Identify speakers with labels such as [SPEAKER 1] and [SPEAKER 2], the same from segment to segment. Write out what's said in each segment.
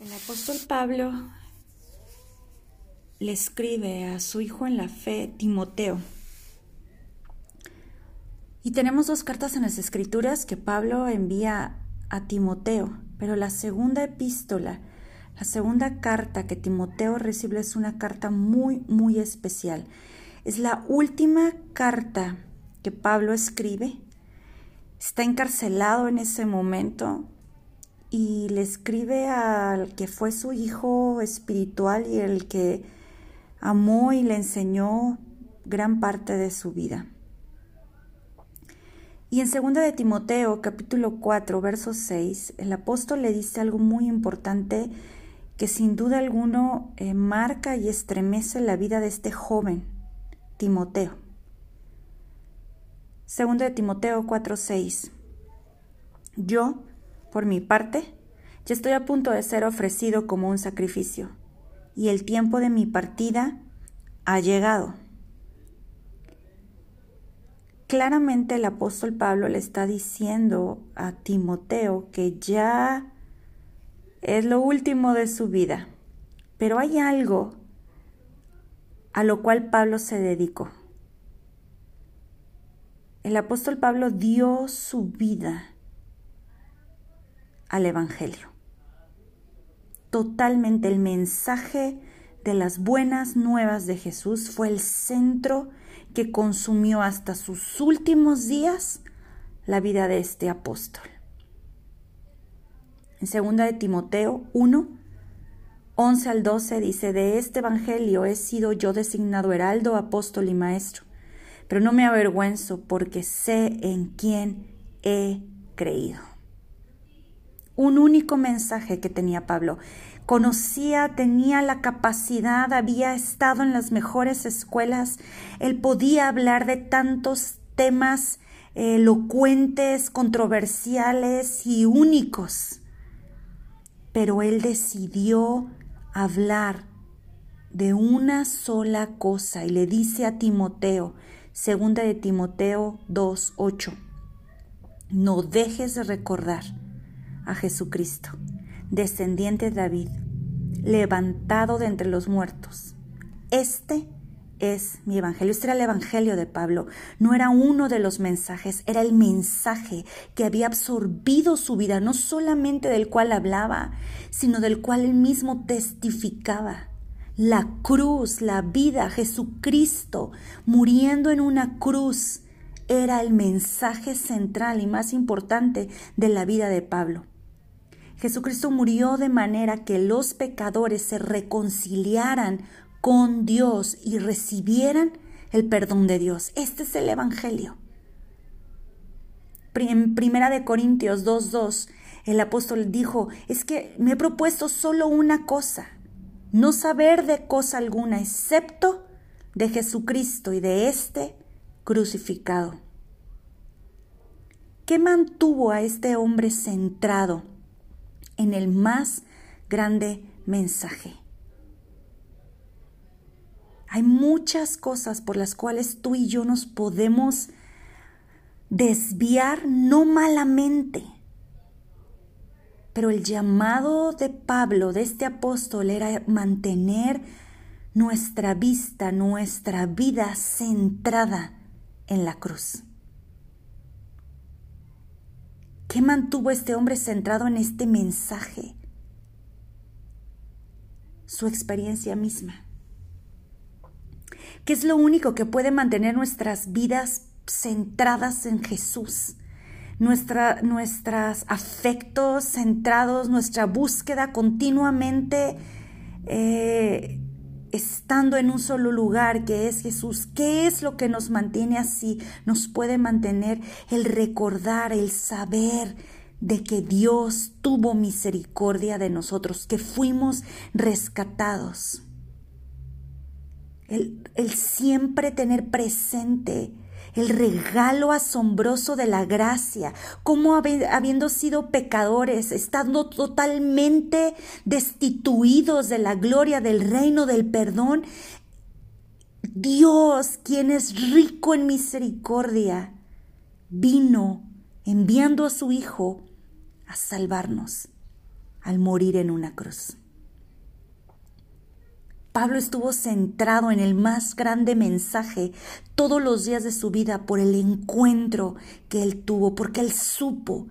[SPEAKER 1] El apóstol Pablo le escribe a su hijo en la fe, Timoteo. Y tenemos dos cartas en las escrituras que Pablo envía a Timoteo, pero la segunda epístola, la segunda carta que Timoteo recibe es una carta muy, muy especial. Es la última carta que Pablo escribe. Está encarcelado en ese momento, y le escribe al que fue su hijo espiritual y el que amó y le enseñó gran parte de su vida. Y en 2 de Timoteo, capítulo 4, verso 6, el apóstol le dice algo muy importante que sin duda alguno eh, marca y estremece la vida de este joven, Timoteo. 2 de Timoteo 4, 6. Yo, por mi parte, ya estoy a punto de ser ofrecido como un sacrificio, y el tiempo de mi partida ha llegado. Claramente el apóstol Pablo le está diciendo a Timoteo que ya es lo último de su vida, pero hay algo a lo cual Pablo se dedicó. El apóstol Pablo dio su vida al Evangelio. Totalmente el mensaje de las buenas nuevas de Jesús fue el centro que consumió hasta sus últimos días la vida de este apóstol. En segunda de Timoteo 1, 11 al 12 dice, de este Evangelio he sido yo designado heraldo, apóstol y maestro, pero no me avergüenzo porque sé en quién he creído un único mensaje que tenía Pablo. Conocía, tenía la capacidad, había estado en las mejores escuelas, él podía hablar de tantos temas elocuentes, controversiales y únicos. Pero él decidió hablar de una sola cosa y le dice a Timoteo, segunda de Timoteo 2:8, no dejes de recordar a Jesucristo, descendiente de David, levantado de entre los muertos. Este es mi evangelio. Este era el evangelio de Pablo. No era uno de los mensajes, era el mensaje que había absorbido su vida, no solamente del cual hablaba, sino del cual él mismo testificaba. La cruz, la vida, Jesucristo, muriendo en una cruz, era el mensaje central y más importante de la vida de Pablo. Jesucristo murió de manera que los pecadores se reconciliaran con Dios y recibieran el perdón de Dios. Este es el Evangelio. En Primera de Corintios 2.2, el apóstol dijo, es que me he propuesto solo una cosa, no saber de cosa alguna excepto de Jesucristo y de este crucificado. ¿Qué mantuvo a este hombre centrado? En el más grande mensaje. Hay muchas cosas por las cuales tú y yo nos podemos desviar no malamente. Pero el llamado de Pablo, de este apóstol, era mantener nuestra vista, nuestra vida centrada en la cruz. ¿Qué mantuvo este hombre centrado en este mensaje? Su experiencia misma. ¿Qué es lo único que puede mantener nuestras vidas centradas en Jesús? Nuestros afectos centrados, nuestra búsqueda continuamente eh, estando en un solo lugar que es Jesús. ¿Qué es lo que nos mantiene así? Nos puede mantener el recordar, el saber de que Dios tuvo misericordia de nosotros, que fuimos rescatados. El, el siempre tener presente el regalo asombroso de la gracia, como habiendo sido pecadores, estando totalmente destituidos de la gloria del reino del perdón, Dios, quien es rico en misericordia, vino enviando a su Hijo a salvarnos al morir en una cruz. Pablo estuvo centrado en el más grande mensaje todos los días de su vida por el encuentro que él tuvo, porque él supo.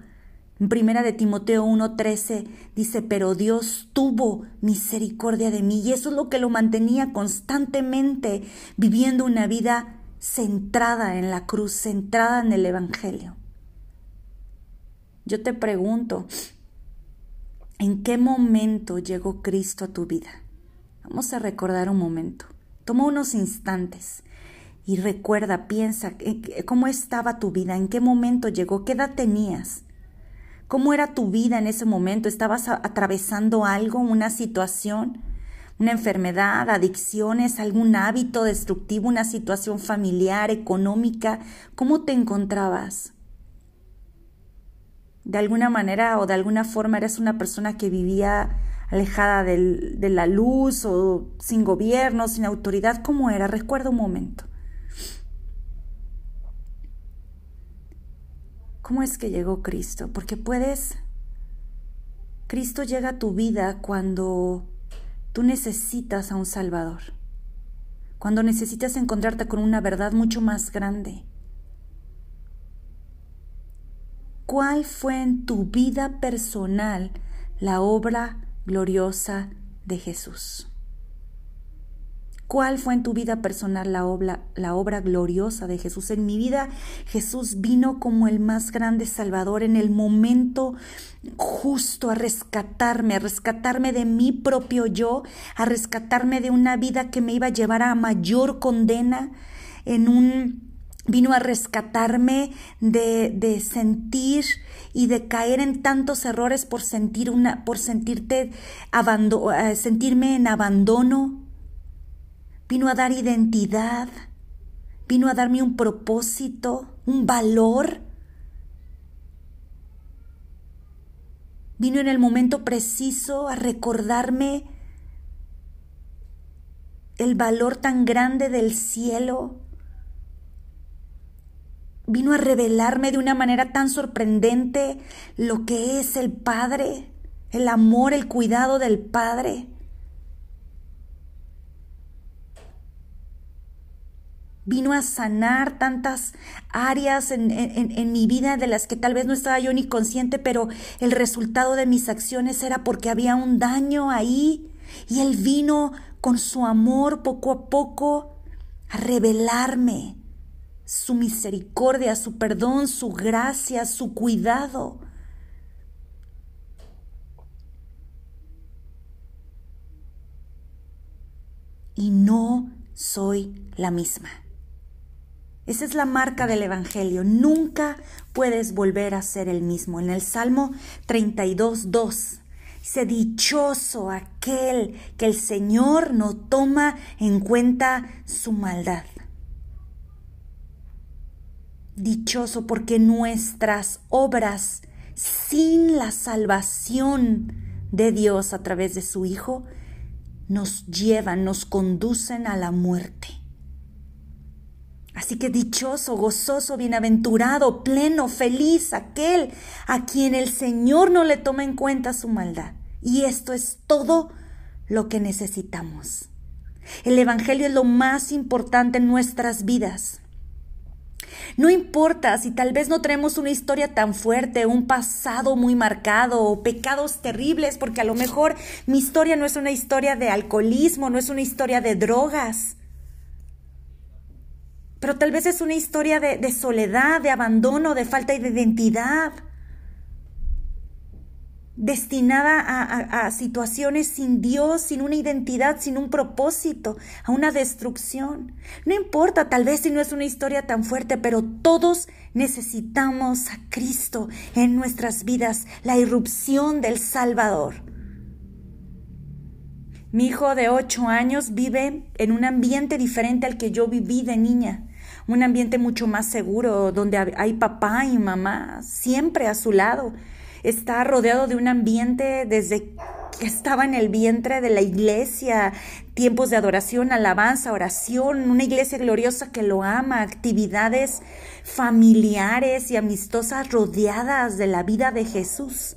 [SPEAKER 1] En primera de Timoteo 1:13 dice, pero Dios tuvo misericordia de mí y eso es lo que lo mantenía constantemente viviendo una vida centrada en la cruz, centrada en el Evangelio. Yo te pregunto, ¿en qué momento llegó Cristo a tu vida? Vamos a recordar un momento. Toma unos instantes y recuerda, piensa cómo estaba tu vida, en qué momento llegó, qué edad tenías, cómo era tu vida en ese momento, estabas atravesando algo, una situación, una enfermedad, adicciones, algún hábito destructivo, una situación familiar, económica, ¿cómo te encontrabas? De alguna manera o de alguna forma eres una persona que vivía alejada de la luz o sin gobierno, sin autoridad, ¿cómo era? Recuerda un momento. ¿Cómo es que llegó Cristo? Porque puedes... Cristo llega a tu vida cuando tú necesitas a un Salvador, cuando necesitas encontrarte con una verdad mucho más grande. ¿Cuál fue en tu vida personal la obra gloriosa de Jesús. ¿Cuál fue en tu vida personal la obra, gloriosa de Jesús? En mi vida Jesús vino como el más grande Salvador en el momento justo a rescatarme, a rescatarme de mi propio yo, a rescatarme de una vida que me iba a llevar a mayor condena, en un vino a rescatarme de, de, sentir y de caer en tantos errores por sentir una, por sentirte eh, sentirme en abandono. Vino a dar identidad, vino a darme un propósito, un valor. Vino en el momento preciso a recordarme el valor tan grande del cielo vino a revelarme de una manera tan sorprendente lo que es el Padre, el amor, el cuidado del Padre. Vino a sanar tantas áreas en, en, mi vida de las que tal vez no estaba yo ni consciente, pero el resultado de mis acciones era porque había un daño ahí. Y Él vino con su amor poco a poco a revelarme su misericordia, su perdón, su gracia, su cuidado. Y no soy la misma. Esa es la marca del Evangelio. Nunca puedes volver a ser el mismo. En el Salmo 32, 2 dice, dichoso aquel que el Señor no toma en cuenta su maldad dichoso porque nuestras obras sin la salvación de Dios a través de su Hijo nos llevan, nos conducen a la muerte. Así que dichoso, gozoso, bienaventurado, pleno, feliz aquel a quien el Señor no le toma en cuenta su maldad. Y esto es todo lo que necesitamos. El Evangelio es lo más importante en nuestras vidas. No importa si tal vez no tenemos una historia tan fuerte, un pasado muy marcado o pecados terribles, porque a lo mejor mi historia no es una historia de alcoholismo, no es una historia de drogas, pero tal vez es una historia de, de soledad, de abandono, de falta de identidad destinada a, situaciones sin Dios, sin una identidad, sin un propósito, a una destrucción. No importa, tal vez si no es una historia tan fuerte, pero todos necesitamos a Cristo en nuestras vidas, la irrupción del Salvador. Mi hijo de ocho años vive en un ambiente diferente al que yo viví de niña, un ambiente mucho más seguro, donde hay papá y mamá siempre a su lado está rodeado de un ambiente desde que estaba en el vientre de la iglesia, tiempos de adoración, alabanza, oración, una iglesia gloriosa que lo ama, actividades familiares y amistosas rodeadas de la vida de Jesús.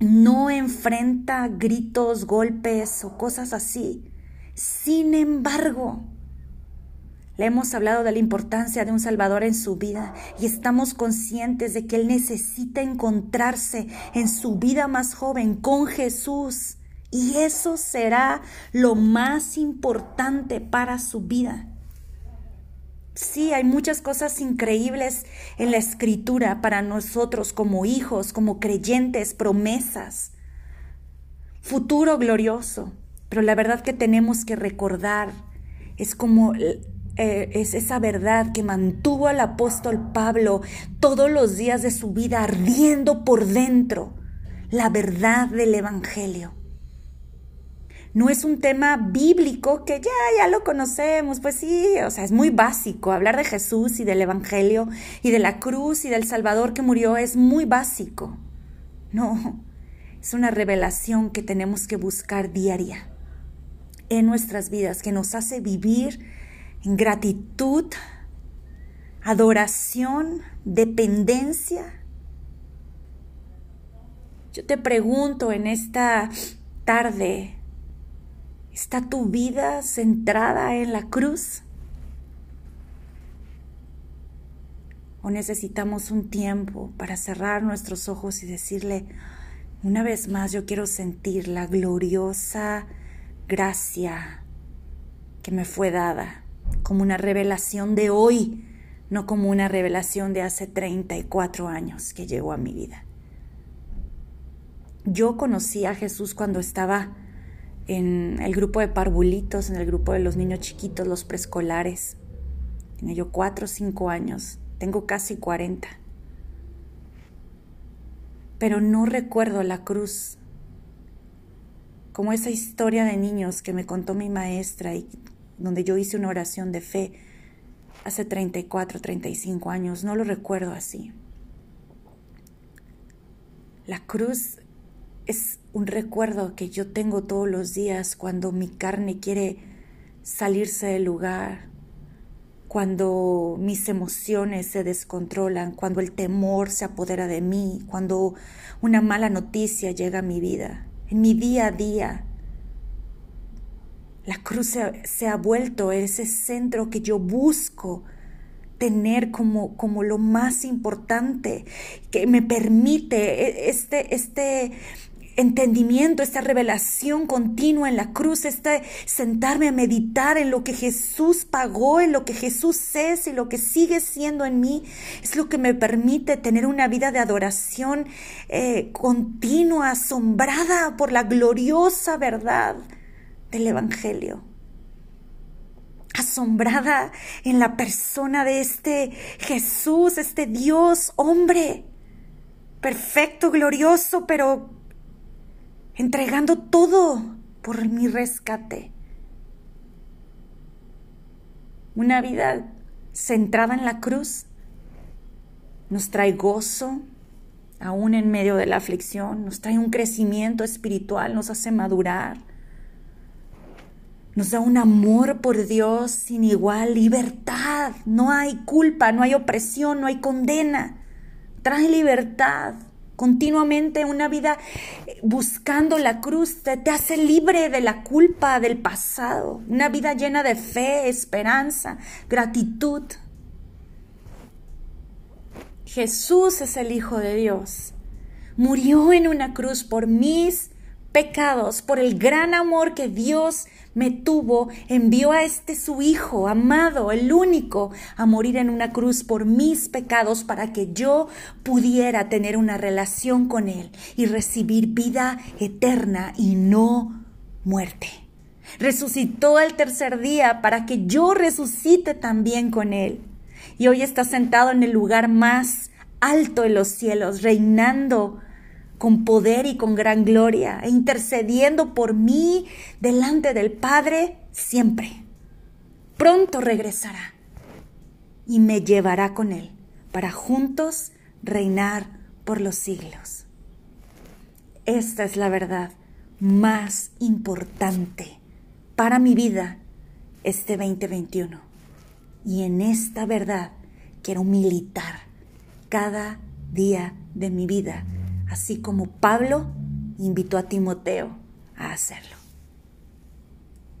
[SPEAKER 1] no enfrenta gritos, golpes o cosas así. Sin embargo, le hemos hablado de la importancia de un Salvador en su vida y estamos conscientes de que Él necesita encontrarse en su vida más joven con Jesús. Y eso será lo más importante para su vida. Sí, hay muchas cosas increíbles en la escritura para nosotros como hijos, como creyentes, promesas, futuro glorioso. Pero la verdad que tenemos que recordar es como eh, es esa verdad que mantuvo al apóstol Pablo todos los días de su vida ardiendo por dentro, la verdad del Evangelio. No es un tema bíblico que ya, ya lo conocemos, pues sí, o sea, es muy básico. Hablar de Jesús y del Evangelio y de la cruz y del Salvador que murió es muy básico. No, es una revelación que tenemos que buscar diaria en nuestras vidas, que nos hace vivir gratitud, adoración, dependencia. Yo te pregunto en esta tarde, ¿está tu vida centrada en la cruz? ¿O necesitamos un tiempo para cerrar nuestros ojos y decirle, una vez más yo quiero sentir la gloriosa gracia que me fue dada? Como una revelación de hoy, no como una revelación de hace 34 años que llegó a mi vida. Yo conocí a Jesús cuando estaba en el grupo de parvulitos, en el grupo de los niños chiquitos, los preescolares. Tenía yo cuatro o cinco años, tengo casi 40. Pero no recuerdo la cruz, como esa historia de niños que me contó mi maestra y donde yo hice una oración de fe hace 34, 35 años, no lo recuerdo así. La cruz es un recuerdo que yo tengo todos los días cuando mi carne quiere salirse del lugar, cuando mis emociones se descontrolan, cuando el temor se apodera de mí, cuando una mala noticia llega a mi vida, en mi día a día, la cruz se, ha vuelto ese centro que yo busco tener como, como lo más importante, que me permite e, este, este entendimiento, esta revelación continua en la cruz, este sentarme a meditar en lo que Jesús pagó, en lo que Jesús es y lo que sigue siendo en mí, es lo que me permite tener una vida de adoración eh, continua, asombrada por la gloriosa verdad del Evangelio, asombrada en la persona de este Jesús, este Dios hombre, perfecto, glorioso, pero entregando todo por mi rescate. Una vida centrada en la cruz nos trae gozo, aún en medio de la aflicción, nos trae un crecimiento espiritual, nos hace madurar nos da un amor por Dios sin igual, libertad. No hay culpa, no hay opresión, no hay condena. Trae libertad. Continuamente una vida buscando la cruz te, te hace libre de la culpa del pasado. Una vida llena de fe, esperanza, gratitud. Jesús es el Hijo de Dios. Murió en una cruz por mis por el gran amor que Dios me tuvo, envió a este su Hijo amado, el único, a morir en una cruz por mis pecados para que yo pudiera tener una relación con Él y recibir vida eterna y no muerte. Resucitó al tercer día para que yo resucite también con Él. Y hoy está sentado en el lugar más alto de los cielos, reinando con poder y con gran gloria, e intercediendo por mí delante del Padre siempre. Pronto regresará y me llevará con él para juntos reinar por los siglos. Esta es la verdad más importante para mi vida este 2021. Y en esta verdad quiero militar cada día de mi vida así como Pablo invitó a Timoteo a hacerlo.